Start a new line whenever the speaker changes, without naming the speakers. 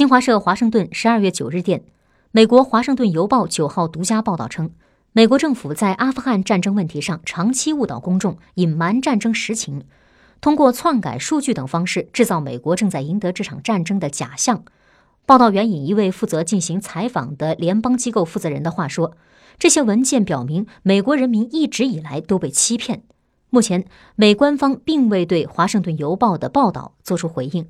新华社华盛顿十二月九日电美国华盛顿邮报九号独家报道称美国政府在阿富汗战争问题上长期误导公众隐瞒战争实情通过篡改数据等方式制造美国正在赢得这场战争的假象。报道援引一位负责进行采访的联邦机构负责人的话说这些文件表明美国人民一直以来都被欺骗。目前美官方并未对华盛顿邮报的报道作出回应。